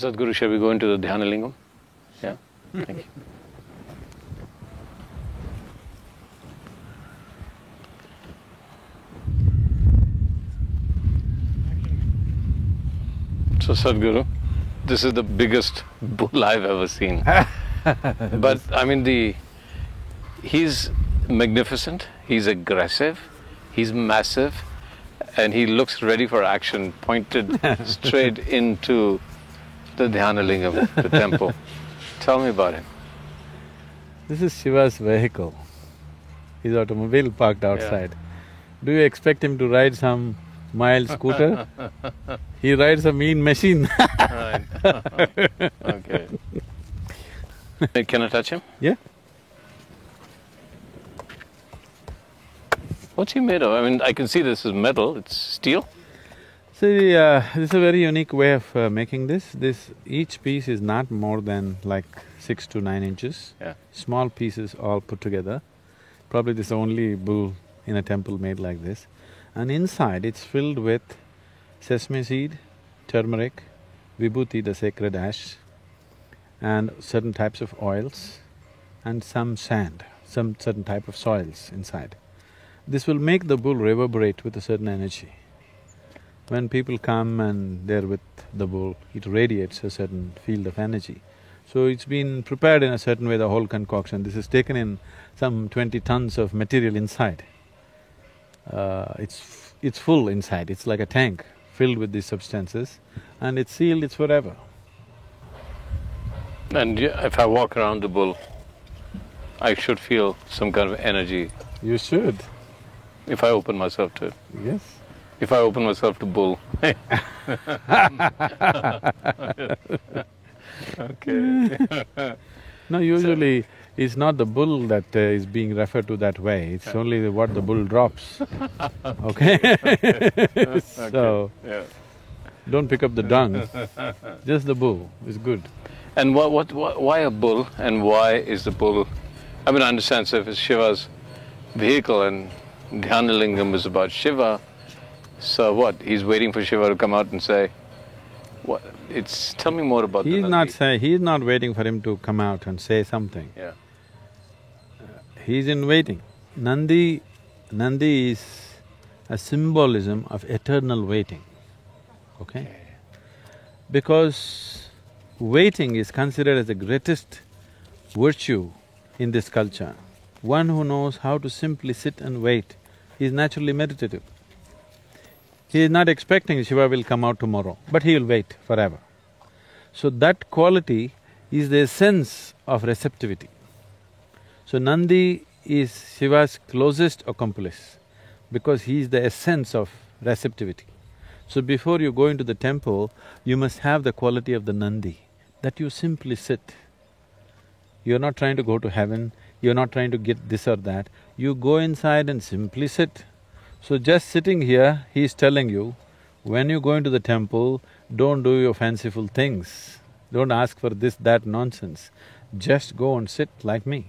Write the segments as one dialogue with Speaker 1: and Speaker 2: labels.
Speaker 1: Sadhguru, shall we go into the Dhyanalingam? Yeah? Thank you. So Sadhguru, this is the biggest bull I've ever seen. but I mean the he's magnificent, he's aggressive, he's massive, and he looks ready for action, pointed straight into the Dhyanalingam, the temple. Tell me about him.
Speaker 2: This is Shiva's vehicle. His automobile parked outside. Do you expect him to ride some mild scooter? he rides a mean machine
Speaker 1: Right. okay. Can I touch him?
Speaker 2: Yeah.
Speaker 1: What's he made of? I mean, I can see this is metal, it's steel.
Speaker 2: See, uh, this is a very unique way of uh, making this. This… each piece is not more than like six to nine inches.
Speaker 1: Yeah.
Speaker 2: Small pieces all put together. Probably this is the only bull in a temple made like this. And inside it's filled with sesame seed, turmeric, vibhuti, the sacred ash, and certain types of oils, and some sand, some certain type of soils inside. This will make the bull reverberate with a certain energy. When people come and they're with the bull, it radiates a certain field of energy. So it's been prepared in a certain way, the whole concoction. This is taken in some twenty tons of material inside. Uh, it's… f- it's full inside, it's like a tank filled with these substances and it's sealed, it's forever.
Speaker 1: And if I walk around the bull, I should feel some kind of energy
Speaker 2: You should,
Speaker 1: if I open myself to it.
Speaker 2: yes.
Speaker 1: If I open myself to bull. okay.
Speaker 2: No, usually it's not the bull that uh, is being referred to that way, it's only the- what the bull drops, okay? So,
Speaker 1: Yeah.
Speaker 2: don't pick up the dung, just the bull is good.
Speaker 1: And what, what, what, why a bull and why is the bull? I mean, I understand, so if it's Shiva's vehicle and Dhyanalingam is about Shiva, so what? He's waiting for Shiva to come out and say, what? It's, tell me more about the
Speaker 2: He's not
Speaker 1: Nandi.
Speaker 2: say… he's not waiting for him to come out and say something.
Speaker 1: Yeah.
Speaker 2: Uh, he's in waiting. Nandi… Nandi is a symbolism of eternal waiting, okay? Because waiting is considered as the greatest virtue in this culture. One who knows how to simply sit and wait is naturally meditative. He is not expecting Shiva will come out tomorrow, but he will wait forever. So that quality is the essence of receptivity. So Nandi is Shiva's closest accomplice because he is the essence of receptivity. So before you go into the temple, you must have the quality of the Nandi, that you simply sit. You're not trying to go to heaven, you're not trying to get this or that, you go inside and simply sit. So just sitting here, he's telling you, when you go into the temple, don't do your fanciful things, don't ask for this, that nonsense, just go and sit like me.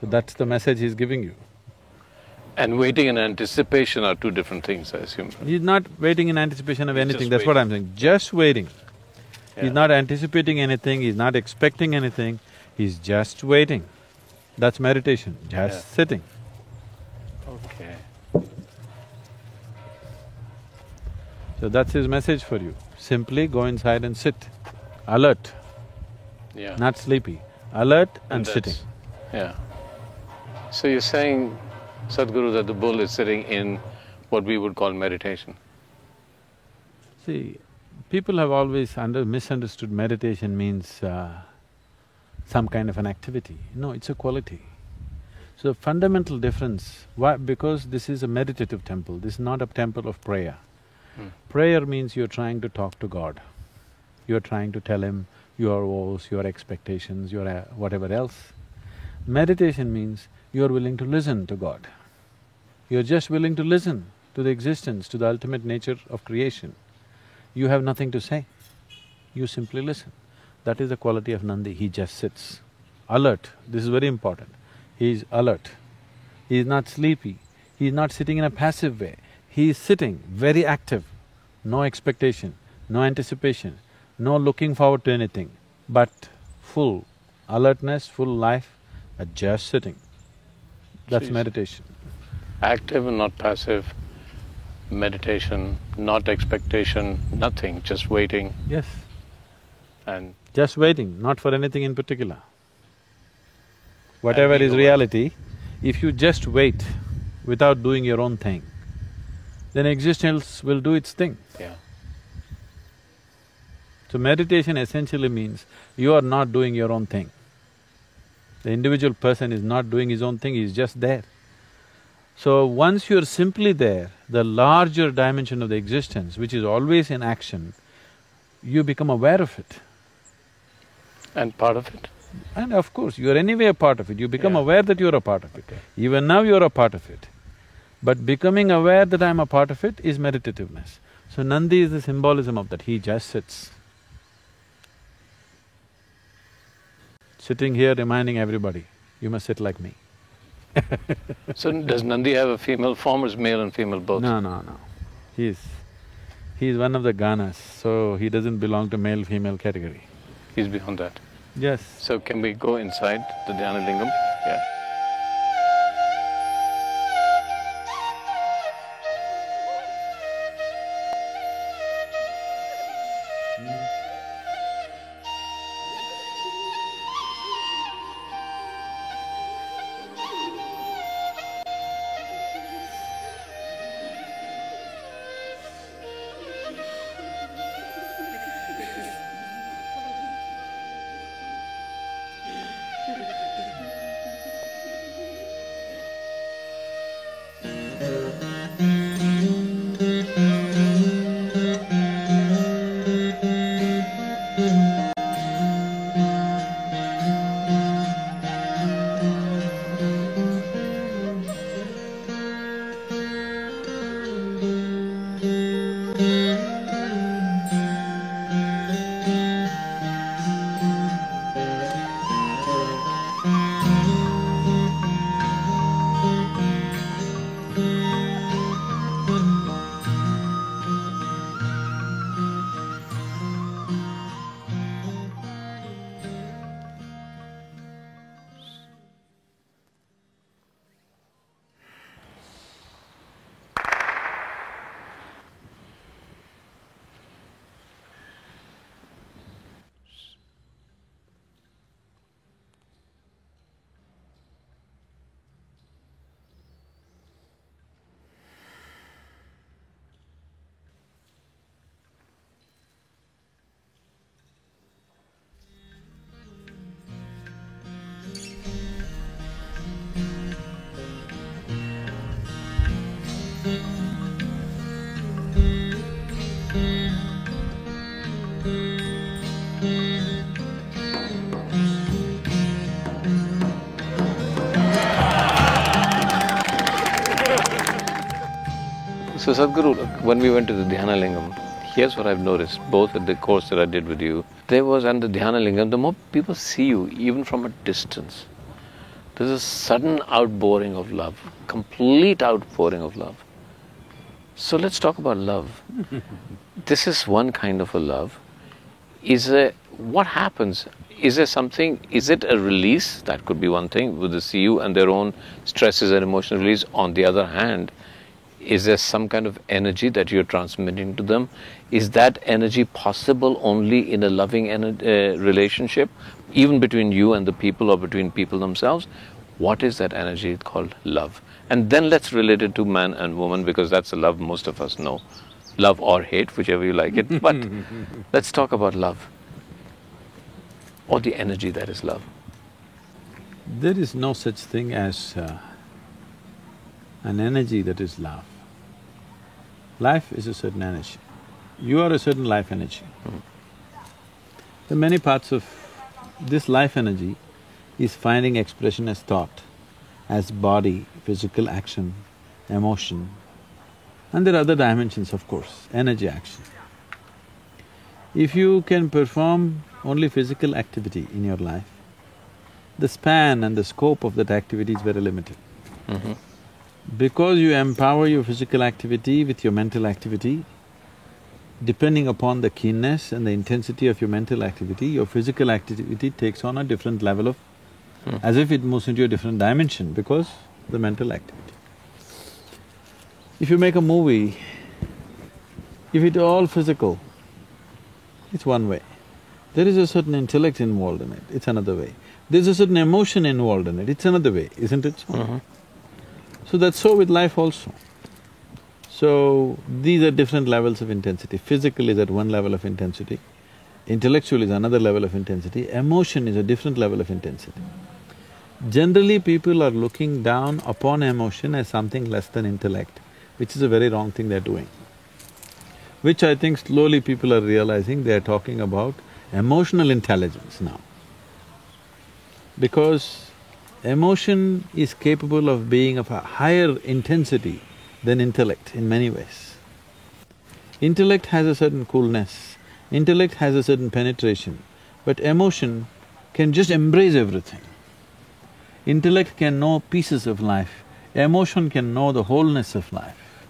Speaker 2: So that's the message he's giving you.
Speaker 1: And waiting and anticipation are two different things, I assume.
Speaker 2: He's not waiting in anticipation of
Speaker 1: He's
Speaker 2: anything, that's what I'm saying, just waiting.
Speaker 1: Yeah.
Speaker 2: He's not anticipating anything, he's not expecting anything, he's just waiting. That's meditation, just
Speaker 1: Yeah.
Speaker 2: sitting. So that's his message for you. Simply go inside and sit, alert,
Speaker 1: Yeah.
Speaker 2: not sleepy, alert and
Speaker 1: that's-
Speaker 2: sitting.
Speaker 1: Yeah. So you're saying, Sadhguru, that the bull is sitting in what we would call meditation.
Speaker 2: See, people have always under… misunderstood meditation means uh, some kind of an activity. No, it's a quality. So fundamental difference, why? Because this is a meditative temple, this is not a temple of prayer. Prayer means you're trying to talk to God. You're trying to tell Him your woes, your expectations, your uh, whatever else. Meditation means you're willing to listen to God. You're just willing to listen to the existence, to the ultimate nature of creation. You have nothing to say, you simply listen. That is the quality of Nandi, he just sits. Alert, this is very important. He is alert. He is not sleepy, he is not sitting in a passive way. He is sitting, very active, no expectation, no anticipation, no looking forward to anything, but full alertness, full life, at just sitting. That's
Speaker 1: Jeez.
Speaker 2: meditation.
Speaker 1: Active and not passive, meditation, not expectation, nothing, just waiting
Speaker 2: Yes.
Speaker 1: and
Speaker 2: Just waiting, not for anything in particular. Whatever is reality, if you just wait without doing your own thing, then existence will do its thing.
Speaker 1: yeah.
Speaker 2: So meditation essentially means you are not doing your own thing. The individual person is not doing his own thing, he's just there. So once you're simply there, the larger dimension of the existence, which is always in action, you become aware of it.
Speaker 1: And part of it.
Speaker 2: And of course, you're anyway a part of it, you become
Speaker 1: Yeah.
Speaker 2: aware that you're a part of it.
Speaker 1: Okay.
Speaker 2: Even now you're a part of it. But becoming aware that I'm a part of it is meditativeness. So Nandi is the symbolism of that, he just sits. Sitting here reminding everybody, you must sit like me.
Speaker 1: So does Nandi have a female form or is male and female both?
Speaker 2: No, no, no. He's… he's one of the Ganas, so he doesn't belong to male-female category.
Speaker 1: He's beyond that.
Speaker 2: Yes.
Speaker 1: So can we go inside the Dhyana Lingam? Yeah. Sadhguru, when we went to the Dhyana Lingam, here's what I've noticed, both at the course that I did with you, there was, and the Dhyana Lingam, the more people see you, even from a distance, there's a sudden outpouring of love, complete outpouring of love. So let's talk about love. this is one kind of a love. Is there, what happens? Is there something, is it a release? That could be one thing, with the CU and their own stresses and emotional release. On the other hand, is there some kind of energy that you're transmitting to them? Is that energy possible only in a loving ener- uh, relationship, even between you and the people or between people themselves? What is that energy called love? And then let's relate it to man and woman because that's the love most of us know. Love or hate, whichever you like it. But let's talk about love or the energy that is love.
Speaker 2: There is no such thing as uh, an energy that is love. Life is a certain energy. You are a certain life energy. The many parts of this life energy is finding expression as thought, as body, physical action, emotion, and there are other dimensions, of course, energy action. If you can perform only physical activity in your life, the span and the scope of that activity is very limited. Mm-hmm. Because you empower your physical activity with your mental activity, depending upon the keenness and the intensity of your mental activity, your physical activity takes on a different level of… Hmm. as if it moves into a different dimension because the mental activity. If you make a movie, if it's all physical, it's one way. There is a certain intellect involved in it, it's another way. There's a certain emotion involved in it, it's another way, isn't it so? So that's so with life also. So, these are different levels of intensity. Physical is at one level of intensity, intellectual is another level of intensity, emotion is a different level of intensity. Generally, people are looking down upon emotion as something less than intellect, which is a very wrong thing they're doing. Which I think slowly people are realizing they're talking about emotional intelligence now. Because emotion is capable of being of a higher intensity than intellect in many ways. Intellect has a certain coolness, intellect has a certain penetration, but emotion can just embrace everything. Intellect can know pieces of life, emotion can know the wholeness of life.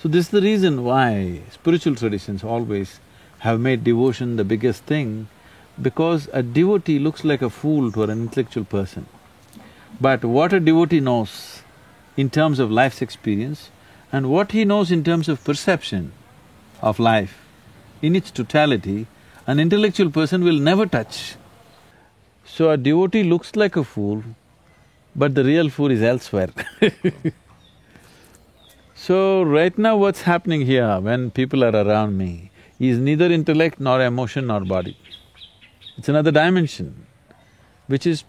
Speaker 2: So this is the reason why spiritual traditions always have made devotion the biggest thing, because a devotee looks like a fool to an intellectual person. But what a devotee knows in terms of life's experience and what he knows in terms of perception of life in its totality, an intellectual person will never touch. So a devotee looks like a fool, but the real fool is elsewhere So right now what's happening here when people are around me is neither intellect nor emotion nor body. It's another dimension, which is…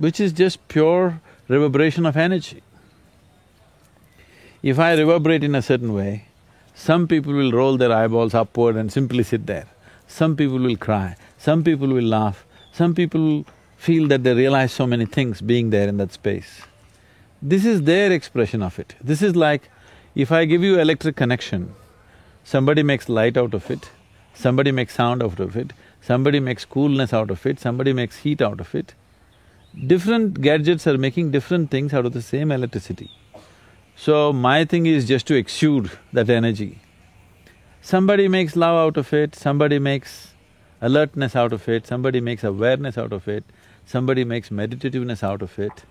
Speaker 2: which is just pure reverberation of energy. If I reverberate in a certain way, some people will roll their eyeballs upward and simply sit there. Some people will cry, some people will laugh, some people feel that they realize so many things being there in that space. This is their expression of it. This is like, if I give you electric connection, somebody makes light out of it, somebody makes sound out of it, somebody makes coolness out of it, somebody makes heat out of it. Different gadgets are making different things out of the same electricity. So my thing is just to exude that energy. Somebody makes love out of it, somebody makes alertness out of it, somebody makes awareness out of it, somebody makes meditativeness out of it.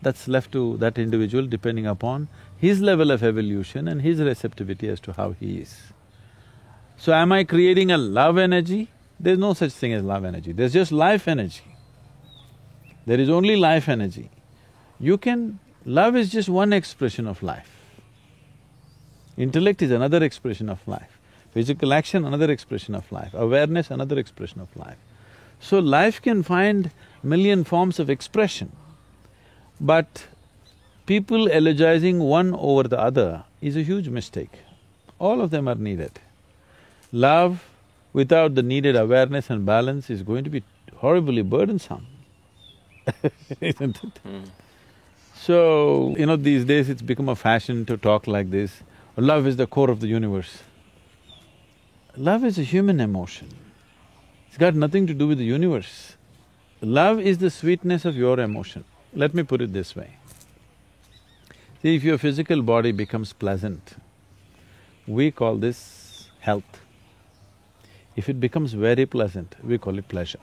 Speaker 2: That's left to that individual depending upon his level of evolution and his receptivity as to how he is. So am I creating a love energy? There's no such thing as love energy, there's just life energy. There is only life energy. You can Love is just one expression of life. Intellect is another expression of life. Physical action, another expression of life. Awareness, another expression of life. So life can find million forms of expression, but people elegizing one over the other is a huge mistake. All of them are needed. Love without the needed awareness and balance is going to be horribly burdensome, isn't it?
Speaker 1: Mm.
Speaker 2: So, you know, these days it's become a fashion to talk like this, love is the core of the universe. Love is a human emotion. It's got nothing to do with the universe. Love is the sweetness of your emotion. Let me put it this way. See, if your physical body becomes pleasant, we call this health. If it becomes very pleasant, we call it pleasure.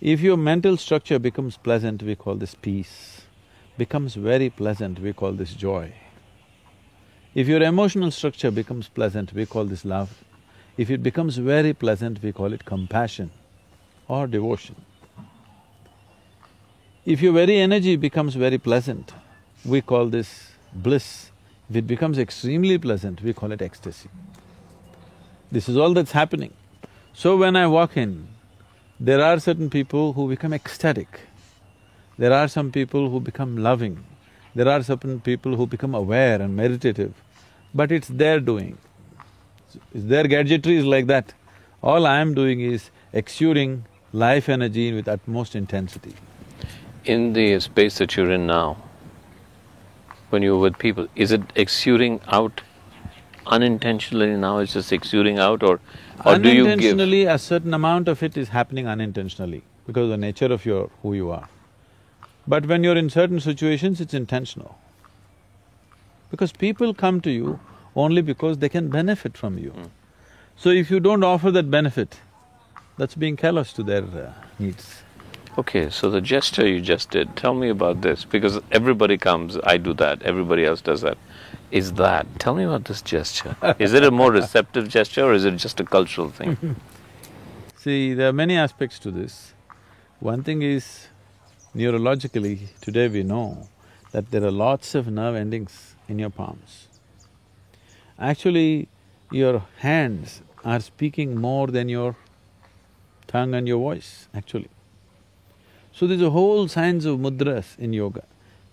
Speaker 2: If your mental structure becomes pleasant, we call this peace. Becomes very pleasant, we call this joy. If your emotional structure becomes pleasant, we call this love. If it becomes very pleasant, we call it compassion or devotion. If your very energy becomes very pleasant, we call this bliss. If it becomes extremely pleasant, we call it ecstasy. This is all that's happening. So when I walk in, there are certain people who become ecstatic, there are some people who become loving, there are certain people who become aware and meditative, but it's their doing. Their gadgetry is like that. All I am doing is exuding life energy with utmost intensity.
Speaker 1: In the space that you're in now, when you're with people, is it exuding out unintentionally now, it's just exuding out or or do you give…
Speaker 2: Unintentionally, a certain amount of it is happening unintentionally because of the nature of your… who you are. But when you're in certain situations, it's intentional. Because people come to you only because they can benefit from you. So if you don't offer that benefit, that's being callous to their uh, needs.
Speaker 1: Okay, so the gesture you just did, tell me about this because everybody comes, I do that, everybody else does that. Is that, tell me about this gesture. is it a more receptive gesture or is it just a cultural thing?
Speaker 2: See, there are many aspects to this. One thing is, neurologically, today we know that there are lots of nerve endings in your palms. Actually, your hands are speaking more than your tongue and your voice, actually. So there's a whole science of mudras in yoga.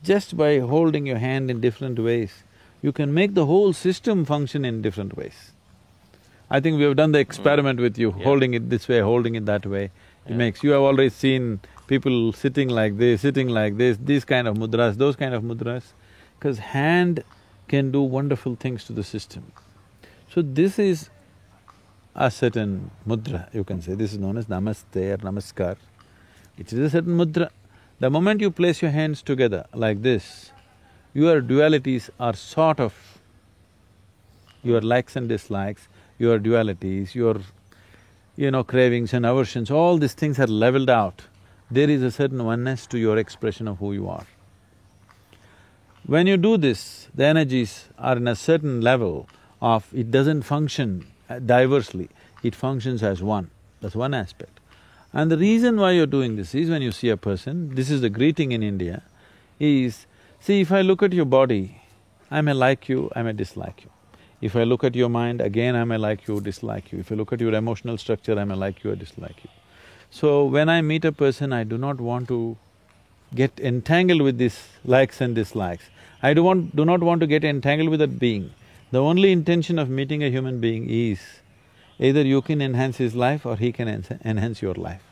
Speaker 2: Just by holding your hand in different ways, you can make the whole system function in different ways. I think we have done the mm. experiment with you,
Speaker 1: Yeah.
Speaker 2: holding it this way, holding it that way. It
Speaker 1: Yeah.
Speaker 2: makes… you have already seen people sitting like this, sitting like this, these kind of mudras, those kind of mudras, because hand can do wonderful things to the system. So this is a certain mudra, you can say, this is known as namaste or namaskar. It is a certain mudra. The moment you place your hands together like this, your dualities are sort of, your likes and dislikes, your dualities, your, you know, cravings and aversions, all these things are leveled out. There is a certain oneness to your expression of who you are. When you do this, the energies are in a certain level of… it doesn't function diversely, it functions as one, that's one aspect. And the reason why you're doing this is when you see a person, this is the greeting in India, is, see if I look at your body, I may like you, I may dislike you. If I look at your mind, again I may like you, dislike you. If I look at your emotional structure, I may like you or dislike you. So when I meet a person, I do not want to get entangled with these likes and dislikes. I do want… do not want to get entangled with that being. The only intention of meeting a human being is either you can enhance his life or he can enhance- enhance your life.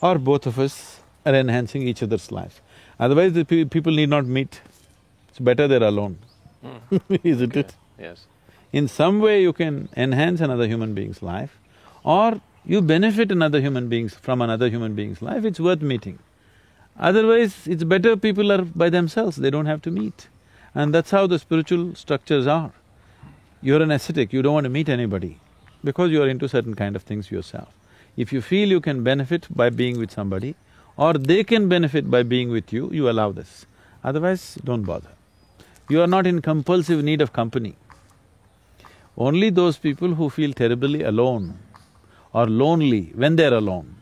Speaker 2: Or both of us are enhancing each other's life. Otherwise, the pe- people need not meet. It's better they're alone, hmm. isn't it?
Speaker 1: yes.
Speaker 2: In some way you can enhance another human being's life or you benefit another human being's… from another human being's life, it's worth meeting. Otherwise, it's better people are by themselves, they don't have to meet. And that's how the spiritual structures are. You're an ascetic, you don't want to meet anybody because you're into certain kind of things yourself. If you feel you can benefit by being with somebody or they can benefit by being with you, you allow this. Otherwise, don't bother. You are not in compulsive need of company. Only those people who feel terribly alone or lonely when they're alone,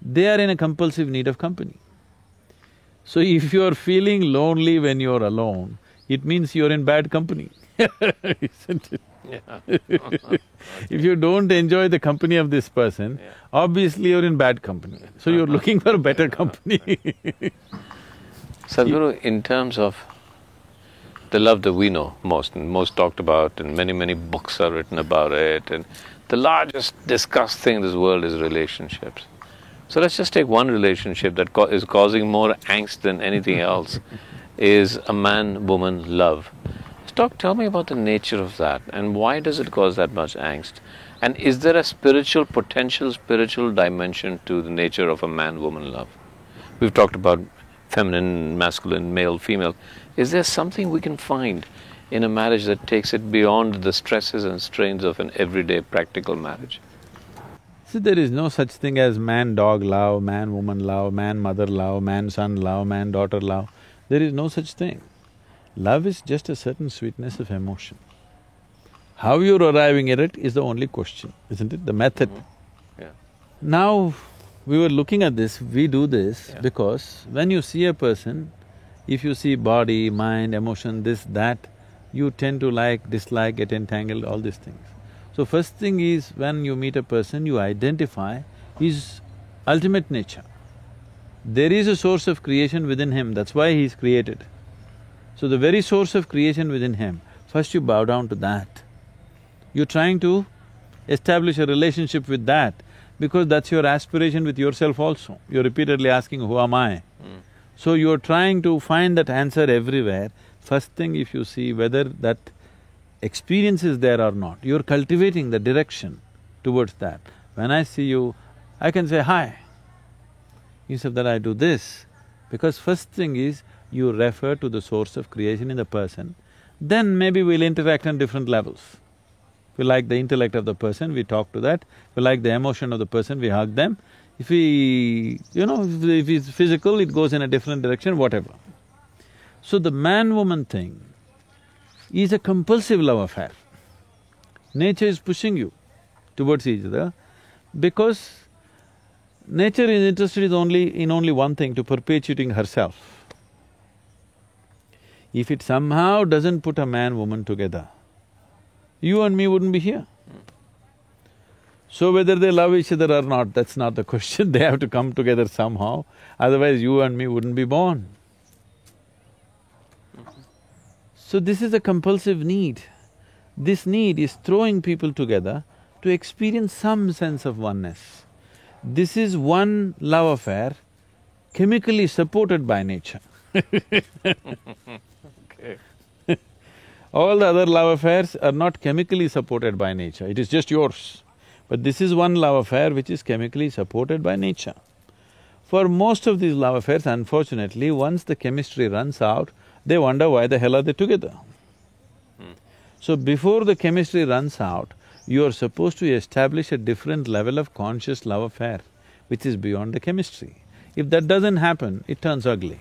Speaker 2: they are in a compulsive need of company. So if you're feeling lonely when you're alone, it means you're in bad company, isn't it?
Speaker 1: Yeah.
Speaker 2: If you don't enjoy the company of this person,
Speaker 1: Yeah.
Speaker 2: obviously you're in bad company. So you're uh-huh. looking for a better uh-huh. company
Speaker 1: Sadhguru, in terms of the love that we know most and most talked about, and many, many books are written about it, and the largest discussed thing in this world is relationships. So let's just take one relationship that ca- is causing more angst than anything else, is a man-woman love. Talk, tell me about the nature of that, and why does it cause that much angst? And is there a spiritual, potential spiritual dimension to the nature of a man-woman love? We've talked about feminine, masculine, male, female. Is there something we can find in a marriage that takes it beyond the stresses and strains of an everyday practical marriage?
Speaker 2: See, there is no such thing as man-dog love, man-woman love, man-mother love, man-son love, man-daughter love. There is no such thing. Love is just a certain sweetness of emotion. How you're arriving at it is the only question, isn't it? The method. Mm-hmm.
Speaker 1: Yeah.
Speaker 2: Now, we were looking at this, we do this
Speaker 1: Yeah.
Speaker 2: because when you see a person, if you see body, mind, emotion, this, that, you tend to like, dislike, get entangled, all these things. So first thing is, when you meet a person, you identify his ultimate nature. There is a source of creation within him, that's why he's created. So the very source of creation within him, first you bow down to that. You're trying to establish a relationship with that because that's your aspiration with yourself also. You're repeatedly asking, who am I? Hmm. So you're trying to find that answer everywhere. First thing if you see whether that experience is there or not, you're cultivating the direction towards that. When I see you, I can say hi. Instead that I do this, because first thing is you refer to the source of creation in the person. then maybe we'll interact on different levels. We like the intellect of the person, we talk to that. We like the emotion of the person, we hug them. If we… you know, if, if it's physical, it goes in a different direction, whatever. So the man-woman thing is a compulsive love affair. Nature is pushing you towards each other because nature is interested in only… in only one thing, to perpetuating herself. If it somehow doesn't put a man-woman together, you and me wouldn't be here. So whether they love each other or not, that's not the question, they have to come together somehow, otherwise you and me wouldn't be born. So this is a compulsive need. This need is throwing people together to experience some sense of oneness. This is one love affair chemically supported by nature. All the other love affairs are not chemically supported by nature, it is just yours. But this is one love affair which is chemically supported by nature. For most of these love affairs, unfortunately, once the chemistry runs out, they wonder why the hell are they together. So before the chemistry runs out, you are supposed to establish a different level of conscious love affair, which is beyond the chemistry. If that doesn't happen, it turns ugly.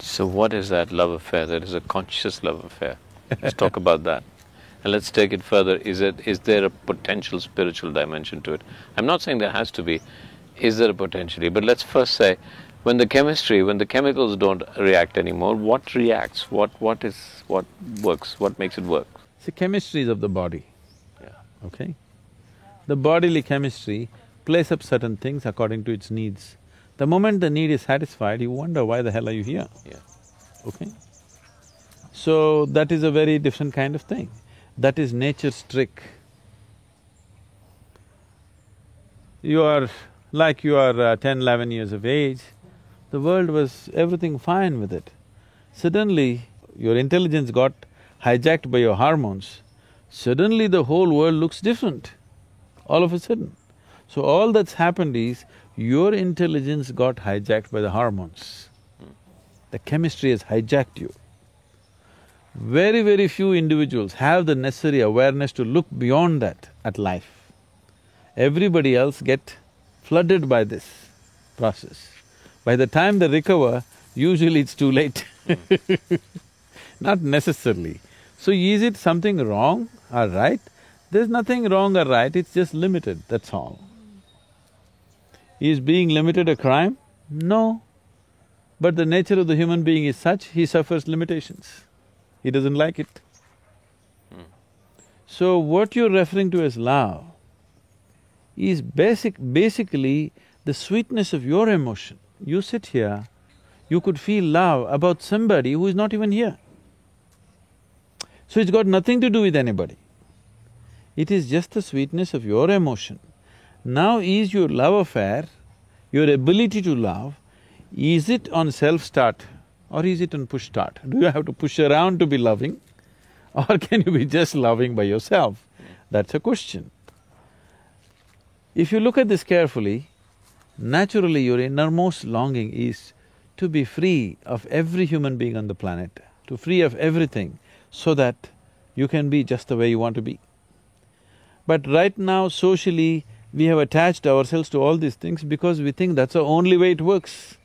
Speaker 1: So what is that love affair? That is a conscious love affair. Let's talk about that. And let's take it further. Is it is there a potential spiritual dimension to it? I'm not saying there has to be, is there a potentially? But let's first say, when the chemistry, when the chemicals don't react anymore, what reacts? What… what is… what works? What makes it work?
Speaker 2: See, chemistry is of the body,
Speaker 1: Yeah.
Speaker 2: okay? The bodily chemistry plays up certain things according to its needs. The moment the need is satisfied, you wonder why the hell are you here,
Speaker 1: Yeah.
Speaker 2: okay? So, that is a very different kind of thing. That is nature's trick. You are… like you are uh, ten, eleven years of age, the world was everything fine with it. Suddenly, your intelligence got hijacked by your hormones, suddenly the whole world looks different, all of a sudden. So all that's happened is, your intelligence got hijacked by the hormones. The chemistry has hijacked you. Very, very few individuals have the necessary awareness to look beyond that at life. Everybody else get flooded by this process. By the time they recover, usually it's too late Not necessarily. So is it something wrong or right? There's nothing wrong or right, it's just limited, that's all. Is being limited a crime? No. But the nature of the human being is such, he suffers limitations. He doesn't like it. Hmm. So what you're referring to as love is basic… basically the sweetness of your emotion. You sit here, you could feel love about somebody who is not even here. So it's got nothing to do with anybody. It is just the sweetness of your emotion. Now is your love affair, your ability to love, is it on self-start or is it on push-start? Do you have to push around to be loving or can you be just loving by yourself? That's a question. If you look at this carefully, naturally your innermost longing is to be free of every human being on the planet, to free of everything, so that you can be just the way you want to be. But right now, socially, we have attached ourselves to all these things because we think that's the only way it works.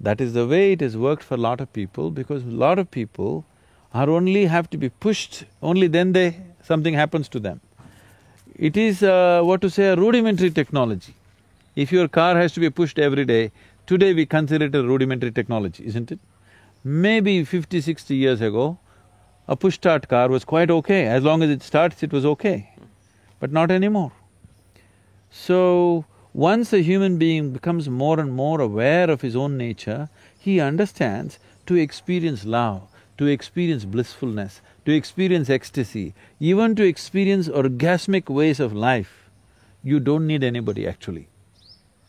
Speaker 2: That is the way it has worked for a lot of people because a lot of people are only have to be pushed, only then they… something happens to them. It is, uh, what to say, a rudimentary technology. If your car has to be pushed every day, today we consider it a rudimentary technology, isn't it? Maybe fifty, sixty years ago, a push-start car was quite okay, as long as it starts, it was okay. But not anymore. So, once a human being becomes more and more aware of his own nature, he understands to experience love, to experience blissfulness, to experience ecstasy, even to experience orgasmic ways of life, you don't need anybody actually.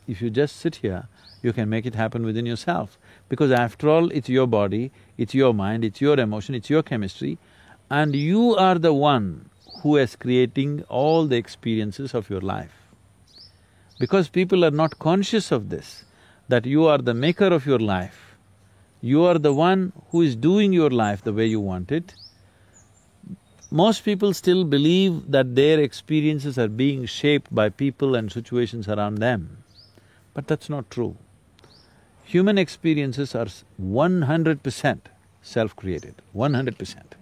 Speaker 2: If you just sit here, you can make it happen within yourself. Because after all, it's your body, it's your mind, it's your emotion, it's your chemistry, and you are the one who is creating all the experiences of your life. Because people are not conscious of this, that you are the maker of your life, You are the one who is doing your life the way you want it. Most people still believe that their experiences are being shaped by people and situations around them, but that's not true. Human experiences are one hundred percent self-created, one hundred percent.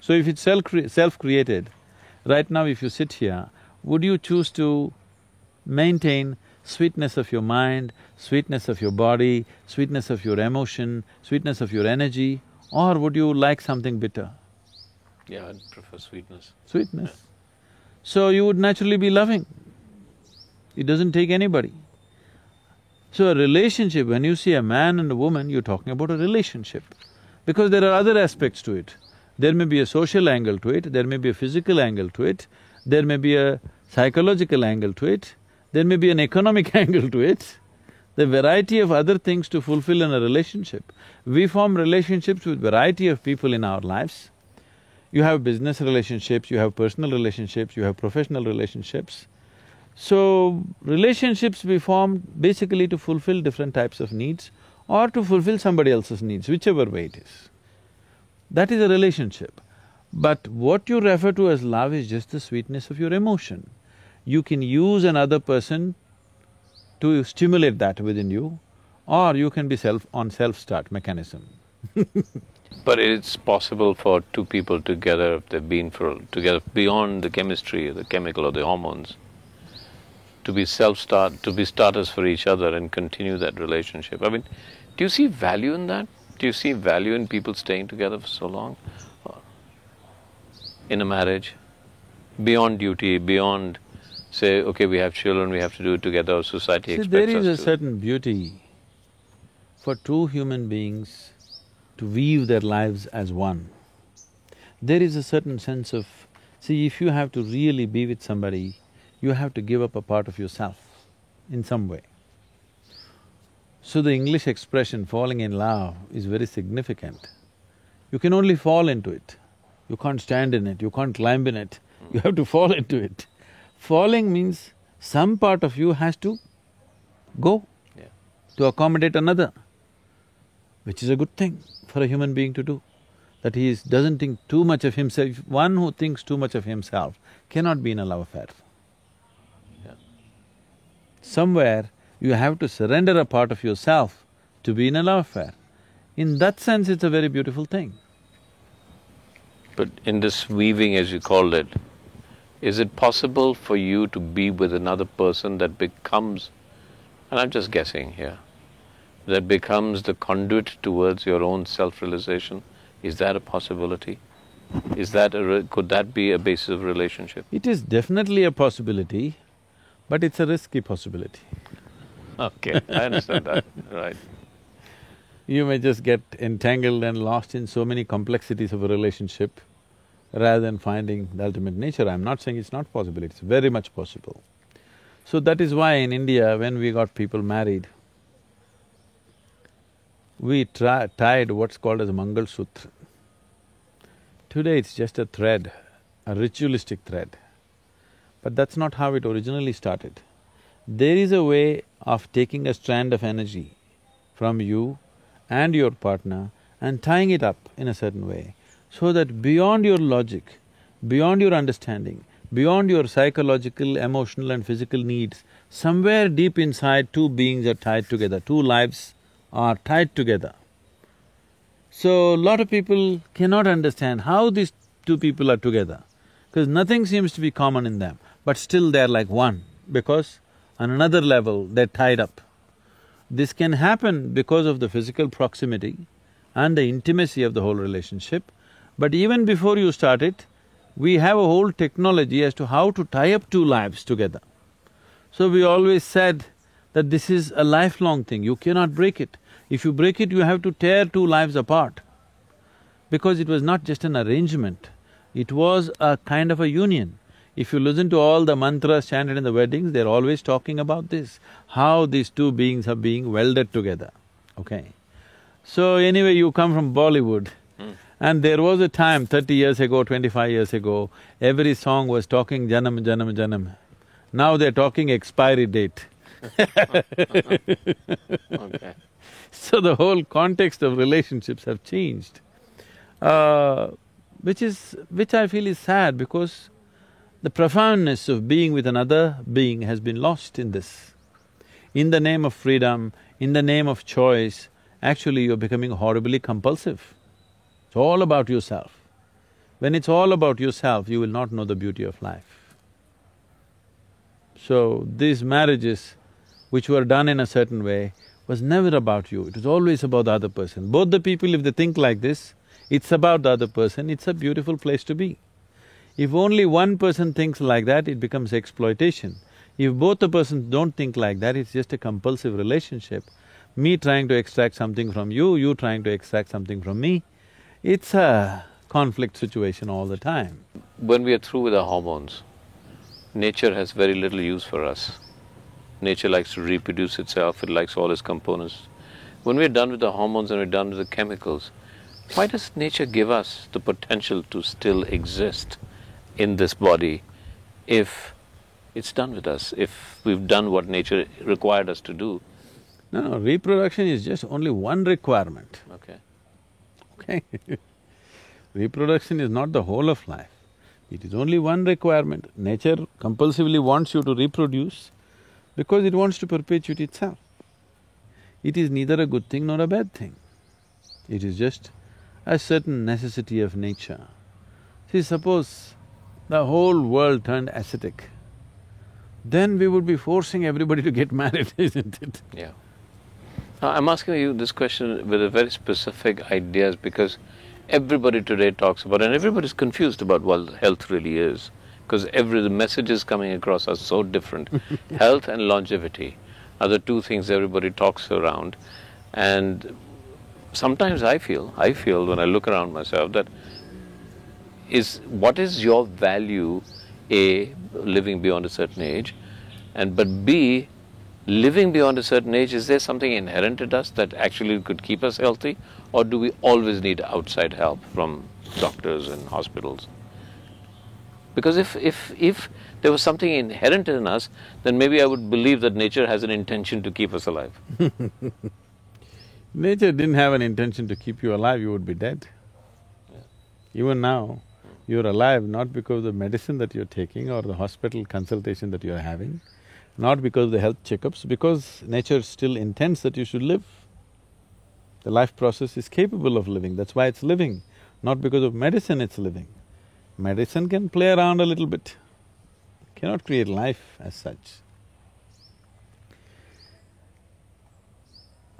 Speaker 2: So if it's self self-created, right now if you sit here, would you choose to maintain sweetness of your mind, sweetness of your body, sweetness of your emotion, sweetness of your energy, or would you like something bitter?
Speaker 1: Yeah, I'd prefer sweetness.
Speaker 2: Sweetness. So you would naturally be loving. It doesn't take anybody. So a relationship, when you see a man and a woman, you're talking about a relationship. Because there are other aspects to it. There may be a social angle to it, there may be a physical angle to it, there may be a psychological angle to it, there may be an economic angle to it, the variety of other things to fulfill in a relationship. We form relationships with variety of people in our lives. You have business relationships, you have personal relationships, you have professional relationships. So, relationships we form basically to fulfill different types of needs or to fulfill somebody else's needs, whichever way it is. That is a relationship. But what you refer to as love is just the sweetness of your emotion you can use another person to stimulate that within you, or you can be self… on self-start mechanism
Speaker 1: But it's possible for two people together, if they've been for… together beyond the chemistry, the chemical or the hormones, to be self-start… to be starters for each other and continue that relationship. I mean, do you see value in that? Do you see value in people staying together for so long? In a marriage? Beyond duty, beyond say, okay, we have children, we have to do it together, society
Speaker 2: See,
Speaker 1: expects
Speaker 2: there is a
Speaker 1: to.
Speaker 2: certain beauty for two human beings to weave their lives as one. There is a certain sense of… see, if you have to really be with somebody, you have to give up a part of yourself in some way. So the English expression falling in love is very significant. You can only fall into it. You can't stand in it, you can't climb in it, you have to fall into it. Falling means some part of you has to go
Speaker 1: Yeah.
Speaker 2: to accommodate another, which is a good thing for a human being to do. That he is, doesn't think too much of himself. One who thinks too much of himself cannot be in a love affair.
Speaker 1: Yeah.
Speaker 2: Somewhere you have to surrender a part of yourself to be in a love affair. In that sense, it's a very beautiful thing.
Speaker 1: But in this weaving, as you called it, is it possible for you to be with another person that becomes, and I'm just guessing here, that becomes the conduit towards your own self-realization? Is that a possibility? Is that a, re- could that be a basis of relationship?
Speaker 2: It is definitely a possibility, but it's a risky possibility.
Speaker 1: Okay, I understand that, right.
Speaker 2: You may just get entangled and lost in so many complexities of a relationship rather than finding the ultimate nature. I'm not saying it's not possible, it's very much possible. So that is why in India, when we got people married, we tied what's called as Mangal Sutra. Today it's just a thread, a ritualistic thread. But that's not how it originally started. There is a way of taking a strand of energy from you and your partner and tying it up in a certain way so that beyond your logic, beyond your understanding, beyond your psychological, emotional and physical needs, somewhere deep inside two beings are tied together, two lives are tied together. So, a lot of people cannot understand how these two people are together, because nothing seems to be common in them, but still they're like one, because on another level they're tied up. This can happen because of the physical proximity and the intimacy of the whole relationship, but even before you start it, we have a whole technology as to how to tie up two lives together. So we always said that this is a lifelong thing, you cannot break it. If you break it, you have to tear two lives apart. Because it was not just an arrangement, it was a kind of a union. If you listen to all the mantras chanted in the weddings, they're always talking about this, how these two beings are being welded together, okay? So anyway, you come from Bollywood, and there was a time thirty years ago, twenty-five years ago, every song was talking Janam, Janam, Janam. Now they're talking expiry date.
Speaker 1: Okay.
Speaker 2: so the whole context of relationships have changed. Uh, which is… which I feel is sad because the profoundness of being with another being has been lost in this. In the name of freedom, in the name of choice, actually you're becoming horribly compulsive. It's all about yourself. When it's all about yourself, you will not know the beauty of life. So, these marriages which were done in a certain way was never about you, it was always about the other person. Both the people, if they think like this, it's about the other person, it's a beautiful place to be. If only one person thinks like that, it becomes exploitation. If both the persons don't think like that, it's just a compulsive relationship. Me trying to extract something from you, you trying to extract something from me, it's a conflict situation all the time.
Speaker 1: When we are through with our hormones, nature has very little use for us. Nature likes to reproduce itself, it likes all its components. When we're done with the hormones and we're done with the chemicals, why does nature give us the potential to still exist? in this body if it's done with us, if we've done what nature required us to do.
Speaker 2: No, no, reproduction is just only one requirement.
Speaker 1: Okay.
Speaker 2: Okay Reproduction is not the whole of life. It is only one requirement. Nature compulsively wants you to reproduce because it wants to perpetuate itself. It is neither a good thing nor a bad thing. It is just a certain necessity of nature. See, suppose the whole world turned ascetic, then we would be forcing everybody to get married, isn't it?
Speaker 1: Yeah. Uh, I'm asking you this question with a very specific ideas because everybody today talks about and everybody's confused about what health really is because every the messages coming across are so different. health and longevity are the two things everybody talks around and sometimes I feel, I feel when I look around myself that is what is your value, A, living beyond a certain age, and but B, living beyond a certain age, is there something inherent in us that actually could keep us healthy, or do we always need outside help from doctors and hospitals? Because if, if, if there was something inherent in us, then maybe I would believe that nature has an intention to keep us alive.
Speaker 2: nature didn't have an intention to keep you alive, you would be dead. Yeah. Even now, you're alive not because of the medicine that you're taking or the hospital consultation that you're having, not because of the health checkups, because nature still intends that you should live. The life process is capable of living, that's why it's living, not because of medicine it's living. Medicine can play around a little bit, cannot create life as such.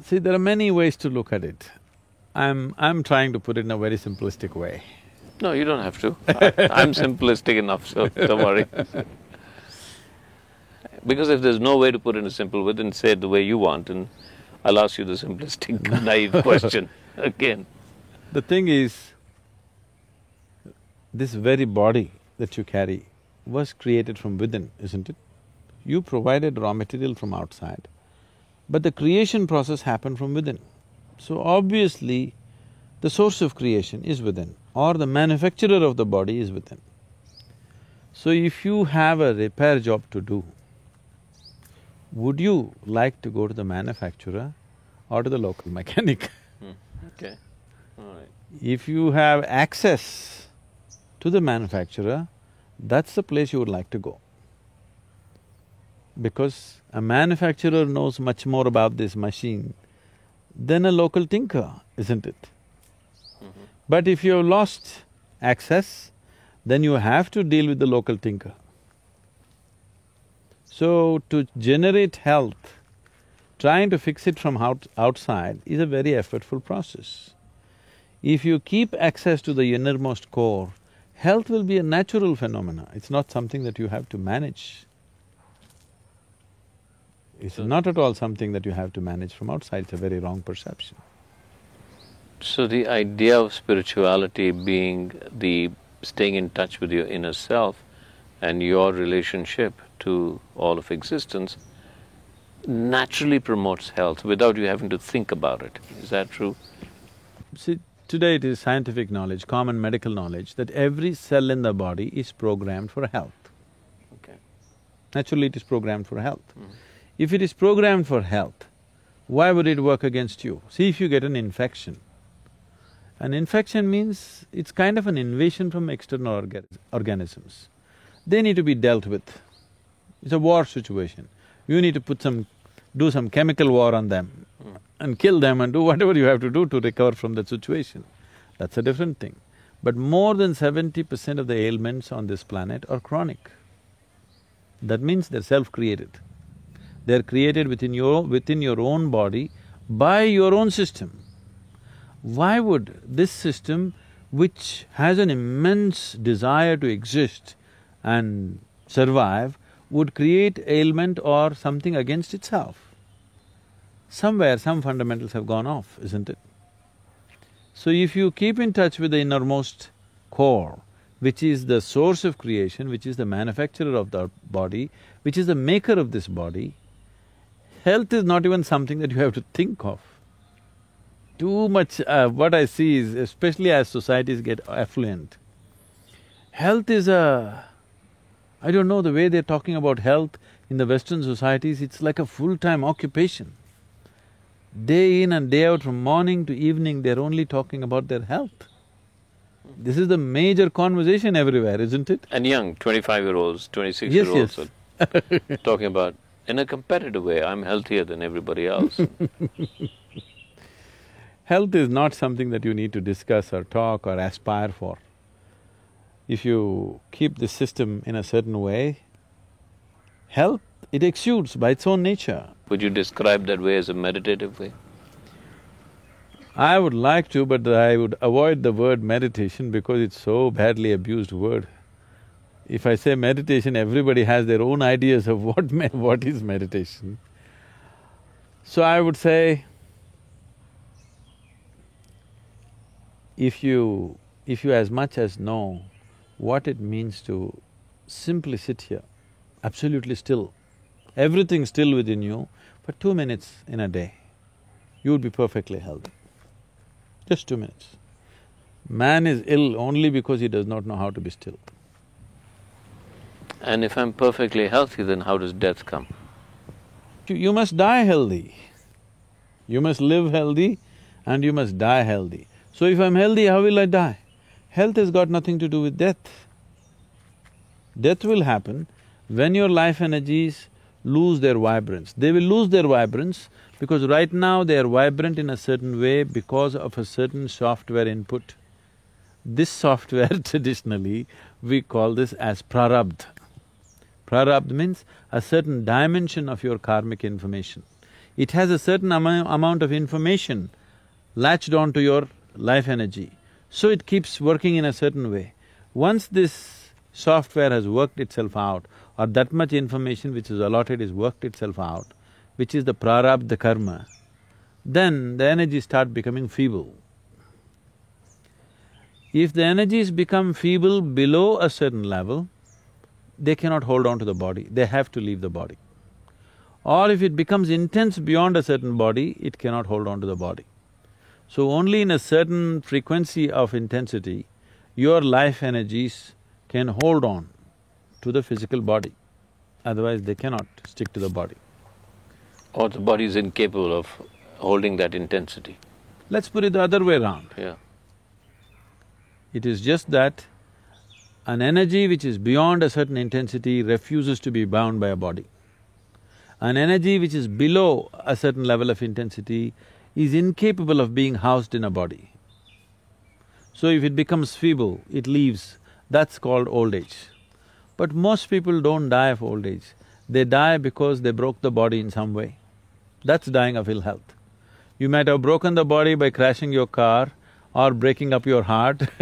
Speaker 2: See, there are many ways to look at it. I'm… I'm trying to put it in a very simplistic way.
Speaker 1: No, you don't have to. I'm simplistic enough, so don't worry. Because if there's no way to put in a simple way, then say it the way you want, and I'll ask you the simplistic, naive question again.
Speaker 2: The thing is, this very body that you carry was created from within, isn't it? You provided raw material from outside, but the creation process happened from within. So obviously, the source of creation is within or the manufacturer of the body is within. So if you have a repair job to do, would you like to go to the manufacturer or to the local mechanic?
Speaker 1: Hmm. Okay, all right.
Speaker 2: If you have access to the manufacturer, that's the place you would like to go. Because a manufacturer knows much more about this machine than a local tinker, isn't it? But if you have lost access, then you have to deal with the local tinker. So, to generate health, trying to fix it from out outside is a very effortful process. If you keep access to the innermost core, health will be a natural phenomena, it's not something that you have to manage. It's not at all something that you have to manage from outside, it's a very wrong perception.
Speaker 1: So the idea of spirituality being the staying in touch with your inner self and your relationship to all of existence naturally promotes health without you having to think about it. Is that true?
Speaker 2: See, today it is scientific knowledge, common medical knowledge, that every cell in the body is programmed for health.
Speaker 1: Okay.
Speaker 2: Naturally, it is programmed for health.
Speaker 1: Mm.
Speaker 2: If it is programmed for health, Why would it work against you? See if you get an infection. An infection means it's kind of an invasion from external orga organisms. They need to be dealt with. It's a war situation. You need to put some… do some chemical war on them and kill them and do whatever you have to do to recover from that situation. That's a different thing. But more than seventy percent of the ailments on this planet are chronic. That means they're self-created. They're created within your… within your own body by your own system. Why would this system, which has an immense desire to exist and survive, would create ailment or something against itself? Somewhere some fundamentals have gone off, isn't it? So if you keep in touch with the innermost core, which is the source of creation, which is the manufacturer of the body, which is the maker of this body, health is not even something that you have to think of. Too much… Uh, what I see is, especially as societies get affluent, health is a… I don't know, the way they're talking about health in the Western societies, it's like a full-time occupation. Day in and day out, from morning to evening, they're only talking about their health. This is the major conversation everywhere, isn't it?
Speaker 1: And young, twenty-five-year-olds, twenty-six-year-olds
Speaker 2: yes.
Speaker 1: are talking about, in a competitive way, I'm healthier than everybody else.
Speaker 2: Health is not something that you need to discuss or talk or aspire for. If you keep the system in a certain way, health, it exudes by its own nature.
Speaker 1: Would you describe that way as a meditative way?
Speaker 2: I would like to, but I would avoid the word meditation because it's so badly abused word. If I say meditation, everybody has their own ideas of what me- what is meditation. So I would say, if you… if you as much as know what it means to simply sit here, absolutely still, everything still within you for two minutes in a day, you would be perfectly healthy. Just two minutes. Man is ill only because he does not know how to be still.
Speaker 1: And if I'm perfectly healthy, then how does death come?
Speaker 2: You, you must die healthy. You must live healthy and you must die healthy. So if I'm healthy, how will I die? Health has got nothing to do with death. Death will happen when your life energies lose their vibrance. They will lose their vibrance because right now they are vibrant in a certain way because of a certain software input. This software traditionally, we call this as prarabdha. Prarabdha means a certain dimension of your karmic information. It has a certain amo- amount of information latched onto your life energy, so it keeps working in a certain way. Once this software has worked itself out, or that much information which is allotted is worked itself out, which is the prarabdha karma, then the energies start becoming feeble. If the energies become feeble below a certain level, they cannot hold on to the body, they have to leave the body. Or if it becomes intense beyond a certain body, it cannot hold on to the body. So only in a certain frequency of intensity, your life energies can hold on to the physical body, otherwise they cannot stick to the body.
Speaker 1: Or the body is incapable of holding that intensity.
Speaker 2: Let's put it the other way around.
Speaker 1: Yeah.
Speaker 2: It is just that an energy which is beyond a certain intensity refuses to be bound by a body. An energy which is below a certain level of intensity is incapable of being housed in a body. So if it becomes feeble, it leaves, that's called old age. But most people don't die of old age, they die because they broke the body in some way. That's dying of ill health. You might have broken the body by crashing your car or breaking up your heart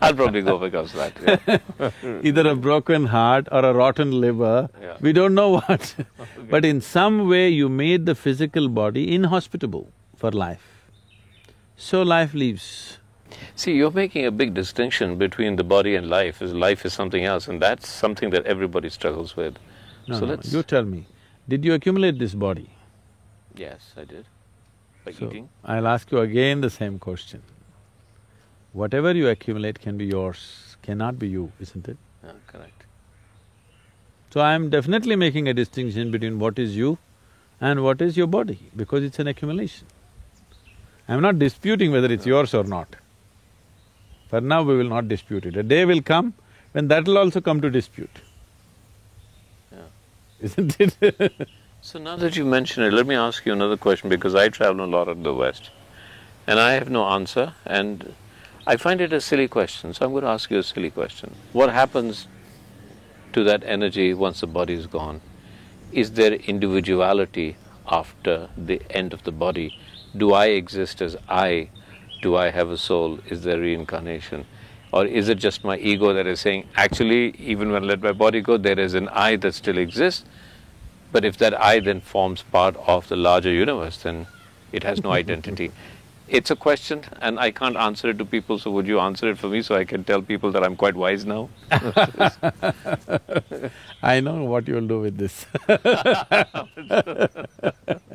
Speaker 1: I'll probably go because of that, yeah.
Speaker 2: either a broken heart or a rotten liver,
Speaker 1: Yeah.
Speaker 2: we don't know what. But in some way you made the physical body inhospitable for life. So life leaves.
Speaker 1: See, you're making a big distinction between the body and life, life is something else, and that's something that everybody struggles with.
Speaker 2: No,
Speaker 1: so
Speaker 2: no,
Speaker 1: let's…
Speaker 2: you tell me, did you accumulate this body?
Speaker 1: Yes, I did. By
Speaker 2: So,
Speaker 1: eating.
Speaker 2: I'll ask you again the same question. Whatever you accumulate can be yours, cannot be you, isn't it?
Speaker 1: Yeah, correct.
Speaker 2: So I'm definitely making a distinction between what is you And what is your body? Because it's an accumulation. I'm not disputing whether it's ah. yours or not. For now, we will not dispute it. A day will come when that will also come to dispute.
Speaker 1: Yeah.
Speaker 2: Isn't it?
Speaker 1: So now that you mention it, let me ask you another question because I travel a lot in the West and I have no answer and I find it a silly question, so I'm going to ask you a silly question. What happens to that energy once the body is gone? Is there individuality after the end of the body? Do I exist as I? Do I have a soul? Is there reincarnation? Or is it just my ego that is saying, actually, even when I let my body go, there is an I that still exists? But if that I then forms part of the larger universe, then it has no identity. It's a question, and I can't answer it to people, so would you answer it for me so I can tell people that I'm quite wise now?
Speaker 2: I know what you'll do with this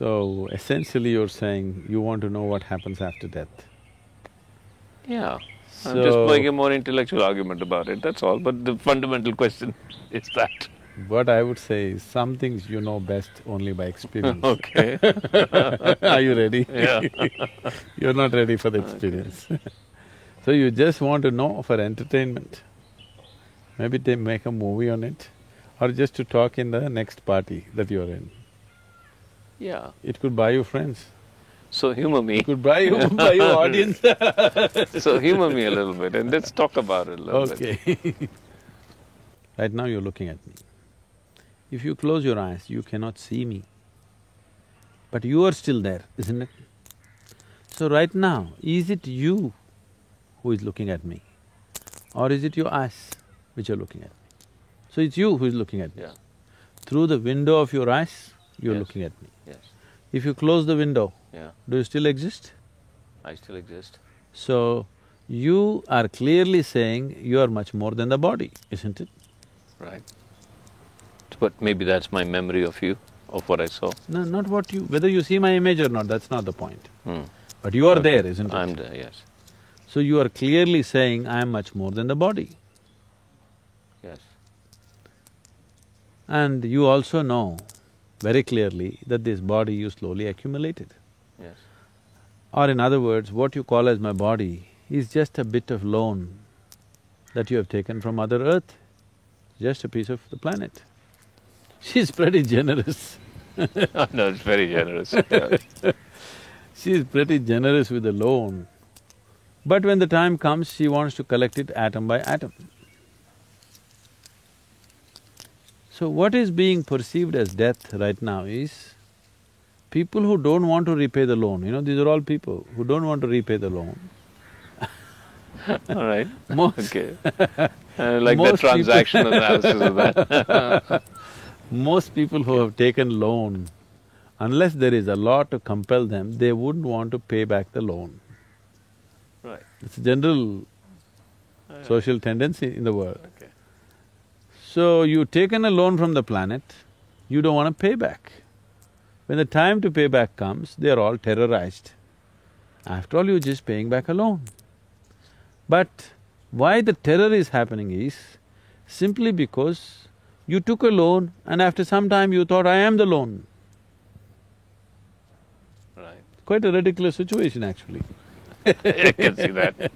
Speaker 2: So essentially you're saying you want to know what happens after death.
Speaker 1: Yeah. I'm just playing a more intellectual argument about it, that's all. But the fundamental question is that.
Speaker 2: What I would say is some things you know best only by experience.
Speaker 1: Okay.
Speaker 2: Are you ready?
Speaker 1: Yeah.
Speaker 2: You're not ready for the experience. so you just want to know for entertainment. Maybe they make a movie on it, or just to talk in the next party that you're in.
Speaker 1: Yeah.
Speaker 2: It could buy you friends,
Speaker 1: So humor me.
Speaker 2: buy you, audience.
Speaker 1: So humor me a little bit and let's talk about it a little bit.
Speaker 2: Okay. right now you're looking at me. If you close your eyes, you cannot see me. But you are still there, isn't it? So right now, is it you who is looking at me? Or is it your eyes which are looking at me? So it's you who is looking at me.
Speaker 1: Yeah.
Speaker 2: Through the window of your eyes, you're
Speaker 1: Yes.
Speaker 2: looking at me.
Speaker 1: Yes.
Speaker 2: If you close the window,
Speaker 1: Yeah.
Speaker 2: do you still exist?
Speaker 1: I still exist.
Speaker 2: So, you are clearly saying you are much more than the body, isn't it?
Speaker 1: Right. But maybe that's my memory of you, of what I saw.
Speaker 2: No, not what you… whether you see my image or not, that's not the point.
Speaker 1: Hmm.
Speaker 2: But you are there, isn't it?
Speaker 1: I'm there, yes.
Speaker 2: So you are clearly saying, I am much more than the body.
Speaker 1: Yes.
Speaker 2: And you also know very clearly that this body you slowly accumulated.
Speaker 1: Yes.
Speaker 2: Or in other words, what you call as my body is just a bit of loan that you have taken from Mother Earth, just a piece of the planet. She's pretty generous.
Speaker 1: no, it's very generous. Yeah.
Speaker 2: She's pretty generous with the loan. But when the time comes, she wants to collect it atom by atom. So what is being perceived as death right now is people who don't want to repay the loan, you know, these are all people who don't want to repay the loan.
Speaker 1: All right.
Speaker 2: Most,
Speaker 1: Okay. I like the
Speaker 2: Most people-
Speaker 1: transaction analysis of that.
Speaker 2: most people who have taken loan, unless there is a law to compel them, they wouldn't want to pay back the loan.
Speaker 1: right.
Speaker 2: It's a general oh, social tendency in the world.
Speaker 1: Okay.
Speaker 2: So you've taken a loan from the planet, you don't want to pay back. When the time to pay back comes, they're all terrorized. After all, you're just paying back a loan. But why the terror is happening is simply because you took a loan and after some time you thought, I am the loan.
Speaker 1: Right.
Speaker 2: Quite a ridiculous situation actually.
Speaker 1: I can see that.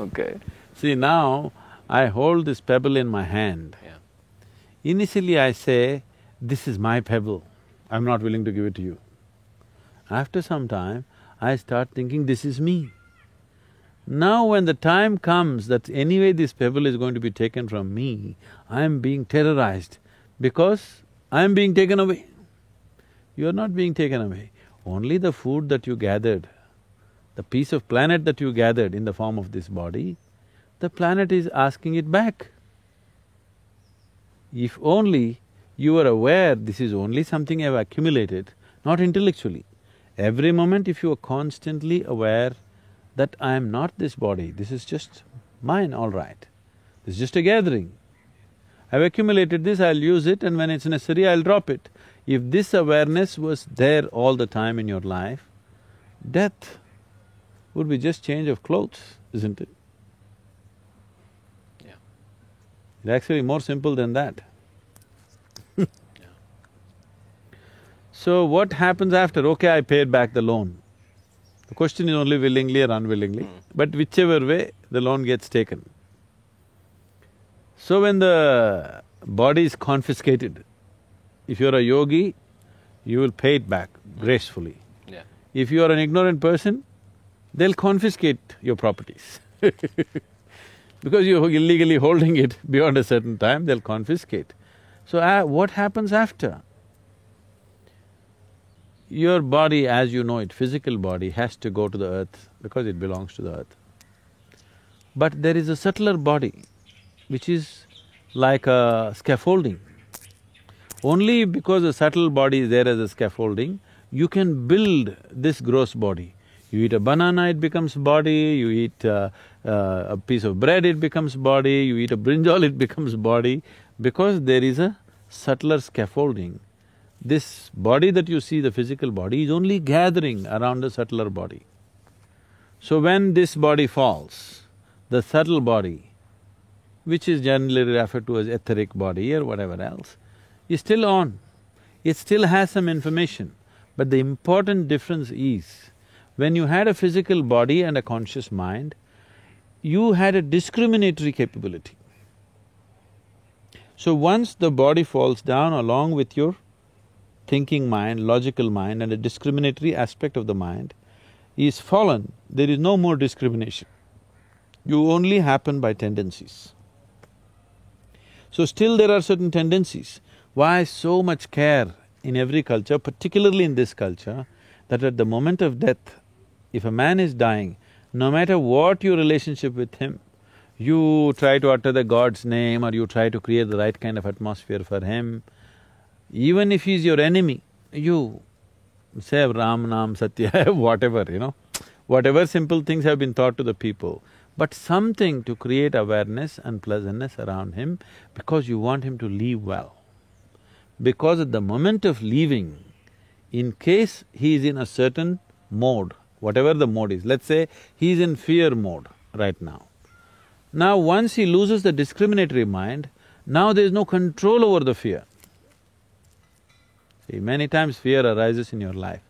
Speaker 1: Okay.
Speaker 2: See, now I hold this pebble in my hand.
Speaker 1: Yeah.
Speaker 2: Initially I say, this is my pebble, I'm not willing to give it to you. After some time, I start thinking, this is me. Now when the time comes that anyway this pebble is going to be taken from me, I am being terrorized because I am being taken away. You are not being taken away. Only the food that you gathered, the piece of planet that you gathered in the form of this body, the planet is asking it back. If only you are aware this is only something I've accumulated, not intellectually. Every moment if you are constantly aware that I am not this body, this is just mine, all right. This is just a gathering. I've accumulated this, I'll use it and when it's necessary, I'll drop it. If this awareness was there all the time in your life, death would be just change of clothes, isn't it?
Speaker 1: Yeah.
Speaker 2: It's actually more simple than that. So what happens after? Okay, I paid back the loan. The question is only willingly or unwillingly, but whichever way, the loan gets taken. So when the body is confiscated, if you're a yogi, you will pay it back gracefully.
Speaker 1: Yeah.
Speaker 2: If you are an ignorant person, they'll confiscate your properties. because you're illegally holding it beyond a certain time, they'll confiscate. So uh, what happens after? Your body as you know it, physical body has to go to the earth because it belongs to the earth. But there is a subtler body which is like a scaffolding. Only because the subtle body is there as a scaffolding, you can build this gross body. You eat a banana, it becomes body, you eat uh, uh, a piece of bread, it becomes body, you eat a brinjal, it becomes body, because there is a subtler scaffolding. This body that you see, the physical body, is only gathering around the subtler body. So when this body falls, the subtle body, which is generally referred to as etheric body or whatever else, is still on. It still has some information, but the important difference is, when you had a physical body and a conscious mind, you had a discriminatory capability. So once the body falls down along with your thinking mind, logical mind and a discriminatory aspect of the mind is fallen, there is no more discrimination. You only happen by tendencies. So still there are certain tendencies. Why so much care in every culture, particularly in this culture, that at the moment of death, if a man is dying, no matter what your relationship with him, you try to utter the God's name or you try to create the right kind of atmosphere for him, even if he's your enemy, you say Ram, Nam, Satya, whatever, you know, whatever simple things have been taught to the people, but something to create awareness and pleasantness around him because you want him to leave well. Because at the moment of leaving, in case he is in a certain mode, whatever the mode is, let's say he is in fear mode right now. Now once he loses the discriminatory mind, now there is no control over the fear. See, many times fear arises in your life.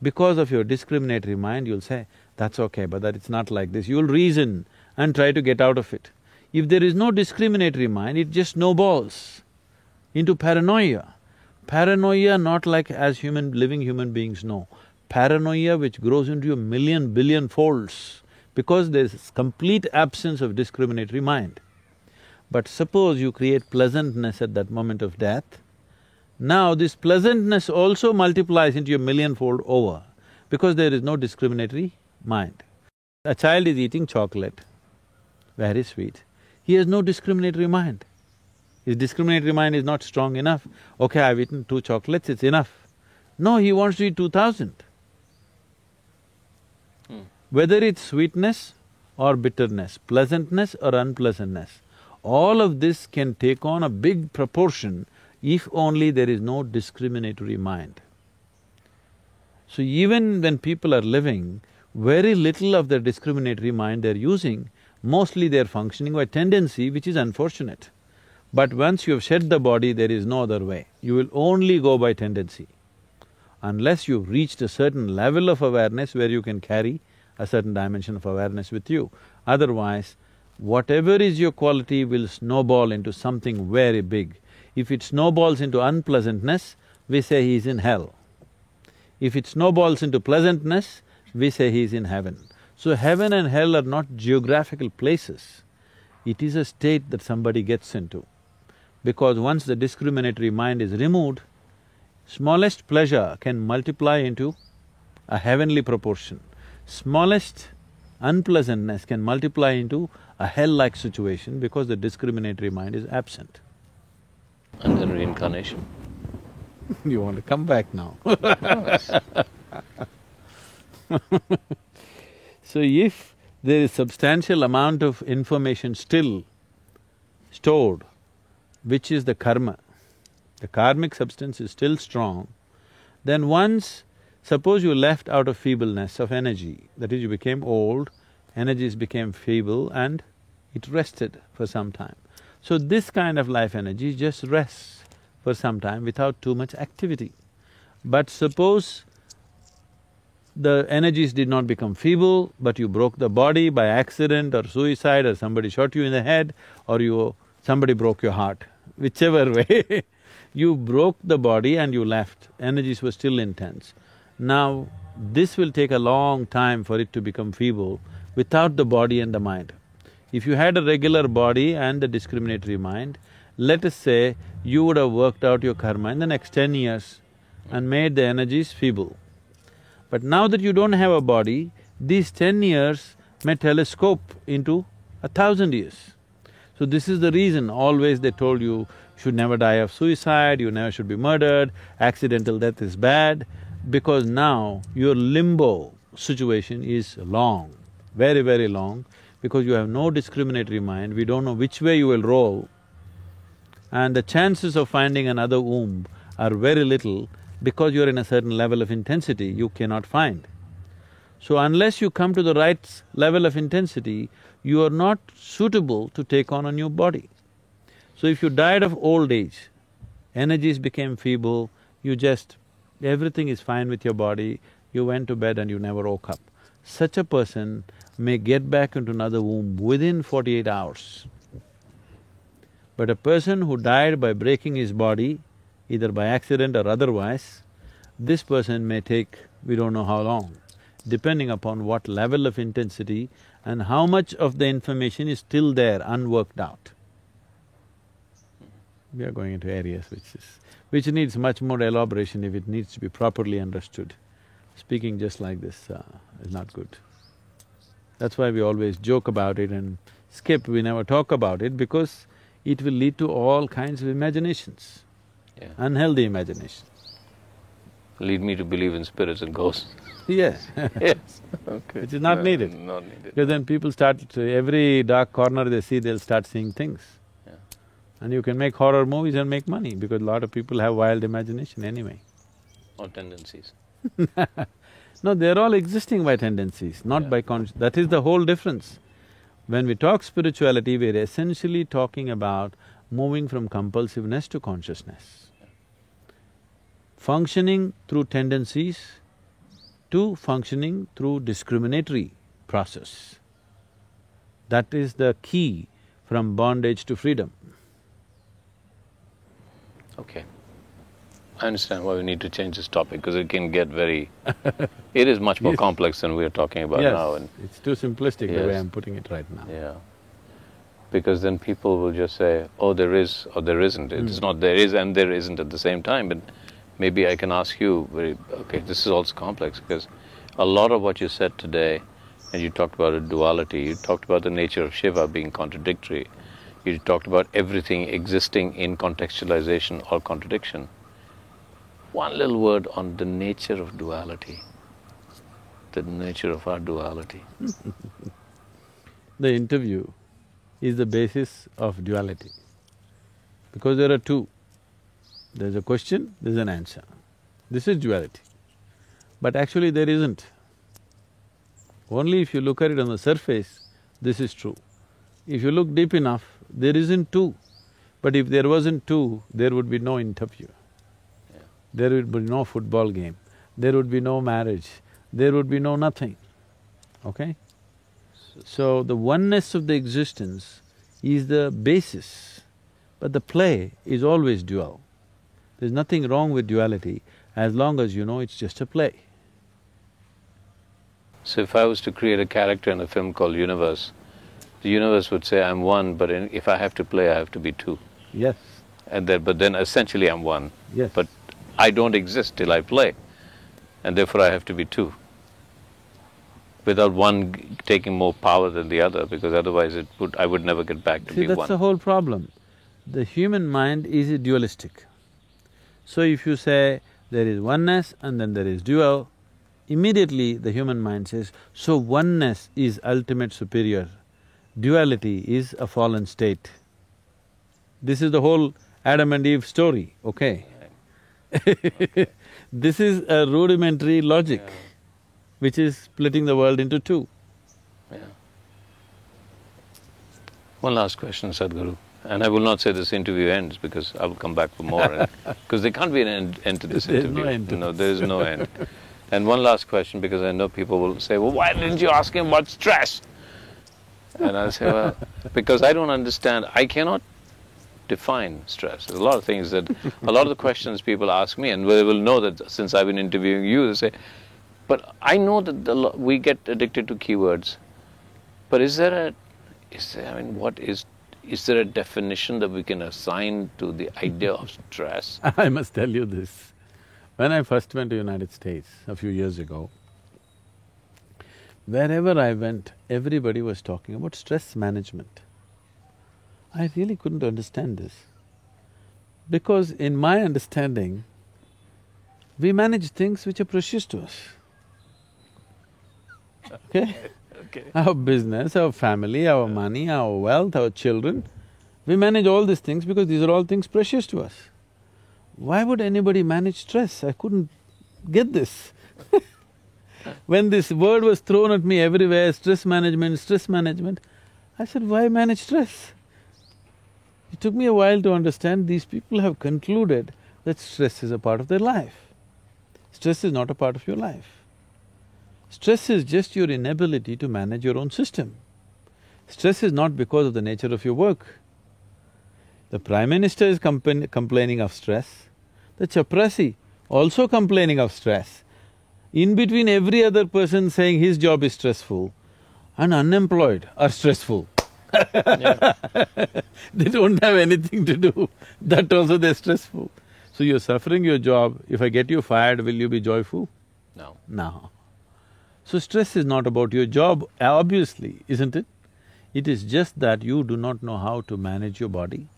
Speaker 2: Because of your discriminatory mind, you'll say, that's okay, but that it's not like this. You'll reason and try to get out of it. If there is no discriminatory mind, it just snowballs into paranoia. Paranoia not like as human… living human beings know. Paranoia which grows into a million, billion folds because there's complete absence of discriminatory mind. But suppose you create pleasantness at that moment of death, now this pleasantness also multiplies into a millionfold over because there is no discriminatory mind. A child is eating chocolate, very sweet, he has no discriminatory mind. His discriminatory mind is not strong enough, okay, I've eaten two chocolates, it's enough. No, he wants to eat two thousand. Hmm. Whether it's sweetness or bitterness, pleasantness or unpleasantness, all of this can take on a big proportion if only there is no discriminatory mind. So even when people are living, very little of their discriminatory mind they're using, mostly they're functioning by tendency which is unfortunate. But once you have shed the body, there is no other way. You will only go by tendency. Unless you've reached a certain level of awareness where you can carry a certain dimension of awareness with you. Otherwise, whatever is your quality will snowball into something very big. If it snowballs into unpleasantness, we say he is in hell. If it snowballs into pleasantness, we say he is in heaven. So heaven and hell are not geographical places, it is a state that somebody gets into. Because once the discriminatory mind is removed, smallest pleasure can multiply into a heavenly proportion. Smallest unpleasantness can multiply into a hell-like situation because the discriminatory mind is absent.
Speaker 1: And then reincarnation.
Speaker 2: you want to come back now So if there is substantial amount of information still stored, which is the karma, the karmic substance is still strong, then once, suppose you left out of feebleness of energy, that is you became old, energies became feeble and it rested for some time. So this kind of life energy just rests for some time without too much activity. But suppose the energies did not become feeble, but you broke the body by accident or suicide or somebody shot you in the head or you… somebody broke your heart, whichever way you broke the body and you left, energies were still intense. Now, this will take a long time for it to become feeble without the body and the mind. If you had a regular body and a discriminatory mind, let us say you would have worked out your karma in the next ten years and made the energies feeble. But now that you don't have a body, these ten years may telescope into a thousand years. So this is the reason always they told you should never die of suicide, you never should be murdered, accidental death is bad, because now your limbo situation is long, very, very long, because you have no discriminatory mind, we don't know which way you will roll, and the chances of finding another womb are very little because you're in a certain level of intensity, you cannot find. So unless you come to the right level of intensity, you are not suitable to take on a new body. So if you died of old age, energies became feeble, you just… everything is fine with your body, you went to bed and you never woke up. Such a person may get back into another womb within forty-eight hours. But a person who died by breaking his body, either by accident or otherwise, this person may take we don't know how long, depending upon what level of intensity and how much of the information is still there unworked out. We are going into areas which is… which needs much more elaboration if it needs to be properly understood. Speaking just like this uh, is not good. That's why we always joke about it and skip, we never talk about it because it will lead to all kinds of imaginations,
Speaker 1: Yeah.
Speaker 2: unhealthy imaginations.
Speaker 1: Lead me to believe in spirits and ghosts.
Speaker 2: Yes
Speaker 1: Yes, okay.
Speaker 2: Which is not
Speaker 1: No,
Speaker 2: needed.
Speaker 1: Not needed.
Speaker 2: Because then people start… every dark corner they see, they'll start seeing things.
Speaker 1: Yeah.
Speaker 2: And you can make horror movies and make money because a lot of people have wild imagination anyway.
Speaker 1: Or tendencies.
Speaker 2: No, they're all existing by tendencies, not
Speaker 1: Yeah.
Speaker 2: by conscious… that is the whole difference. When we talk spirituality, we're essentially talking about moving from compulsiveness to consciousness. Functioning through tendencies to functioning through discriminatory process. That is the key from bondage to freedom.
Speaker 1: Okay. I understand why we need to change this topic because it can get very… it is much more
Speaker 2: Yes.
Speaker 1: complex than we are talking about
Speaker 2: yes,
Speaker 1: now and
Speaker 2: it's too simplistic the way I'm putting it right now.
Speaker 1: yeah. Because then people will just say, oh, there is or there isn't. It's hmm. not there is and there isn't at the same time. But maybe I can ask you very, okay, this is also complex because a lot of what you said today, and you talked about a duality, you talked about the nature of Shiva being contradictory, you talked about everything existing in contextualization or contradiction. One little word on the nature of duality, the nature of our duality.
Speaker 2: The interview is the basis of duality. Because there are two. There's a question, there's an answer. This is duality. But actually there isn't. Only if you look at it on the surface, this is true. If you look deep enough, there isn't two. But if there wasn't two, there would be no interview. There would be no football game, there would be no marriage, there would be no nothing, okay? So the oneness of the existence is the basis, but the play is always dual. There's nothing wrong with duality as long as you know it's just a play.
Speaker 1: So if I was to create a character in a film called Universe, the universe would say I'm one, but in, if I have to play, I have to be two.
Speaker 2: Yes,
Speaker 1: And then, but then essentially I'm one.
Speaker 2: yes.
Speaker 1: But I don't exist till I play, and therefore I have to be two. Without one taking more power than the other, because otherwise it would I would never get back to
Speaker 2: See,
Speaker 1: be
Speaker 2: that's
Speaker 1: one.
Speaker 2: the whole problem. The human mind is dualistic. So if you say there is oneness and then there is dual, immediately the human mind says, so oneness is ultimate superior, duality is a fallen state. This is the whole Adam and Eve story, okay? This is a rudimentary logic
Speaker 1: Yeah.
Speaker 2: which is splitting the world into two.
Speaker 1: Yeah. One last question, Sadhguru, And I will not say this interview ends because I will come back for more. Eh? Because there can't be an end, end to this
Speaker 2: There's
Speaker 1: interview.
Speaker 2: no end
Speaker 1: no, there is no end. And one last question because I know people will say, well, why didn't you ask him about stress? And I'll say, well, because I don't understand. I cannot define stress. There's a lot of things that, a lot of the questions people ask me, and they will know that since I've been interviewing you, they say, but I know that the, we get addicted to keywords. But is there a, is there, I mean, what is, is there a definition that we can assign to the idea of stress?
Speaker 2: I must tell you this. When I first went to United States a few years ago, wherever I went, everybody was talking about stress management. I really couldn't understand this. Because in my understanding, we manage things which are precious to us. Okay?
Speaker 1: Okay.
Speaker 2: Our business, our family, our money, our wealth, our children, we manage all these things because these are all things precious to us. Why would anybody manage stress? I couldn't get this. when this word was thrown at me everywhere, stress management, stress management, I said, why manage stress? It took me a while to understand these people have concluded that stress is a part of their life. Stress is not a part of your life. Stress is just your inability to manage your own system. Stress is not because of the nature of your work. The Prime Minister is complain- complaining of stress, the chaprasi also complaining of stress. In between every other person saying his job is stressful and unemployed are stressful. they don't have anything to do, that also they're stressful. So you're suffering your job, if I get you fired, will you be joyful?
Speaker 1: No.
Speaker 2: No. So stress is not about your job, obviously, isn't it? It is just that you do not know how to manage your body,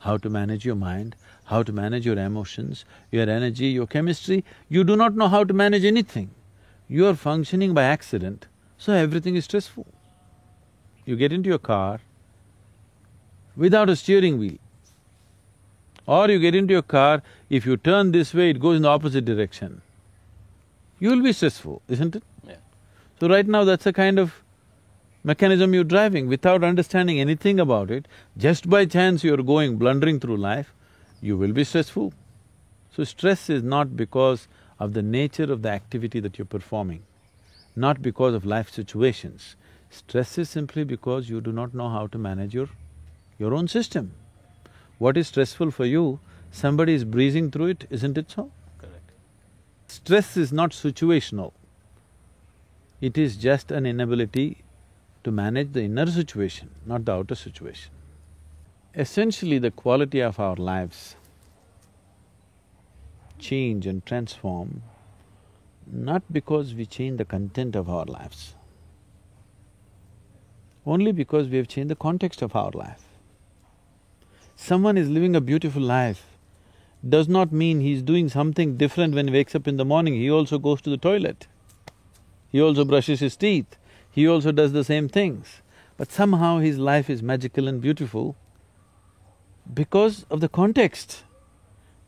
Speaker 2: how to manage your mind, how to manage your emotions, your energy, your chemistry. You do not know how to manage anything. You are functioning by accident, so everything is stressful. You get into your car without a steering wheel. Or you get into your car, if you turn this way, it goes in the opposite direction. You will be stressful, isn't it?
Speaker 1: Yeah.
Speaker 2: So right now that's a kind of mechanism you're driving without understanding anything about it, just by chance you're going blundering through life, you will be stressful. So stress is not because of the nature of the activity that you're performing, not because of life situations. Stress is simply because you do not know how to manage your… your own system. What is stressful for you, somebody is breezing through it, isn't it so?
Speaker 1: Correct.
Speaker 2: Stress is not situational. It is just an inability to manage the inner situation, not the outer situation. Essentially, the quality of our lives change and transform not because we change the content of our lives, only because we have changed the context of our life. Someone is living a beautiful life does not mean he's doing something different when he wakes up in the morning, he also goes to the toilet. He also brushes his teeth, he also does the same things. But somehow his life is magical and beautiful because of the context.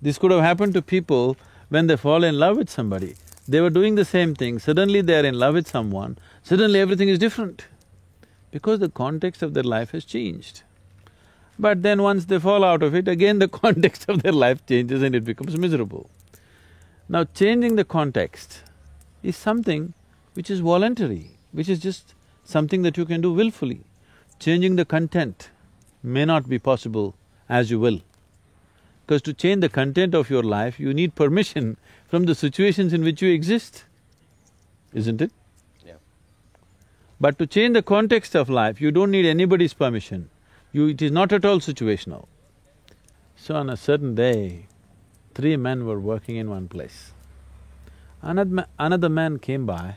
Speaker 2: This could have happened to people when they fall in love with somebody. They were doing the same thing, suddenly they are in love with someone, suddenly everything is different because the context of their life has changed. But then once they fall out of it, again the context of their life changes and it becomes miserable. Now changing the context is something which is voluntary, which is just something that you can do willfully. Changing the content may not be possible as you will. Because to change the content of your life, you need permission from the situations in which you exist, isn't it? But to change the context of life, you don't need anybody's permission. You… it is not at all situational. So on a certain day, three men were working in one place. Another, ma- another man came by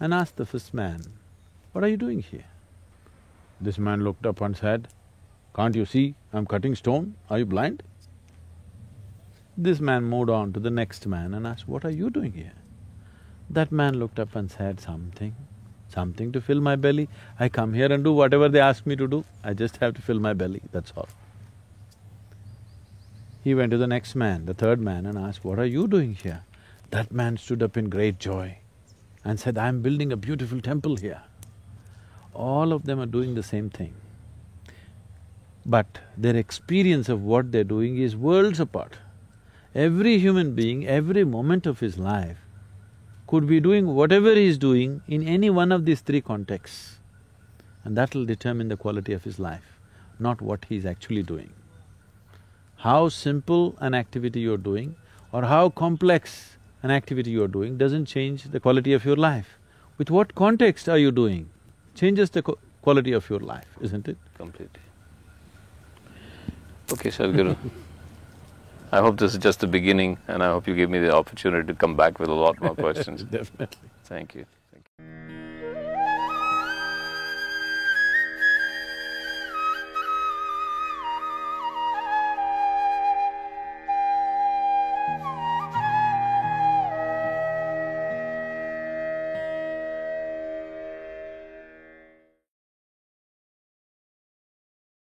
Speaker 2: and asked the first man, what are you doing here? This man looked up and said, can't you see I'm cutting stone? Are you blind? This man moved on to the next man and asked, what are you doing here? That man looked up and said, something, something to fill my belly. I come here and do whatever they ask me to do, I just have to fill my belly, that's all. He went to the next man, the third man and asked, what are you doing here? That man stood up in great joy and said, I'm building a beautiful temple here. All of them are doing the same thing. but their experience of what they're doing is worlds apart. Every human being, every moment of his life could be doing whatever he's doing in any one of these three contexts. And that'll determine the quality of his life, not what he's actually doing. How simple an activity you're doing or how complex an activity you're doing doesn't change the quality of your life. With what context are you doing changes the quality of your life, isn't it?
Speaker 1: Completely. Okay, Sadhguru. I hope this is just the beginning and I hope you give me the opportunity to come back with a lot more questions.
Speaker 2: Definitely.
Speaker 1: Thank you.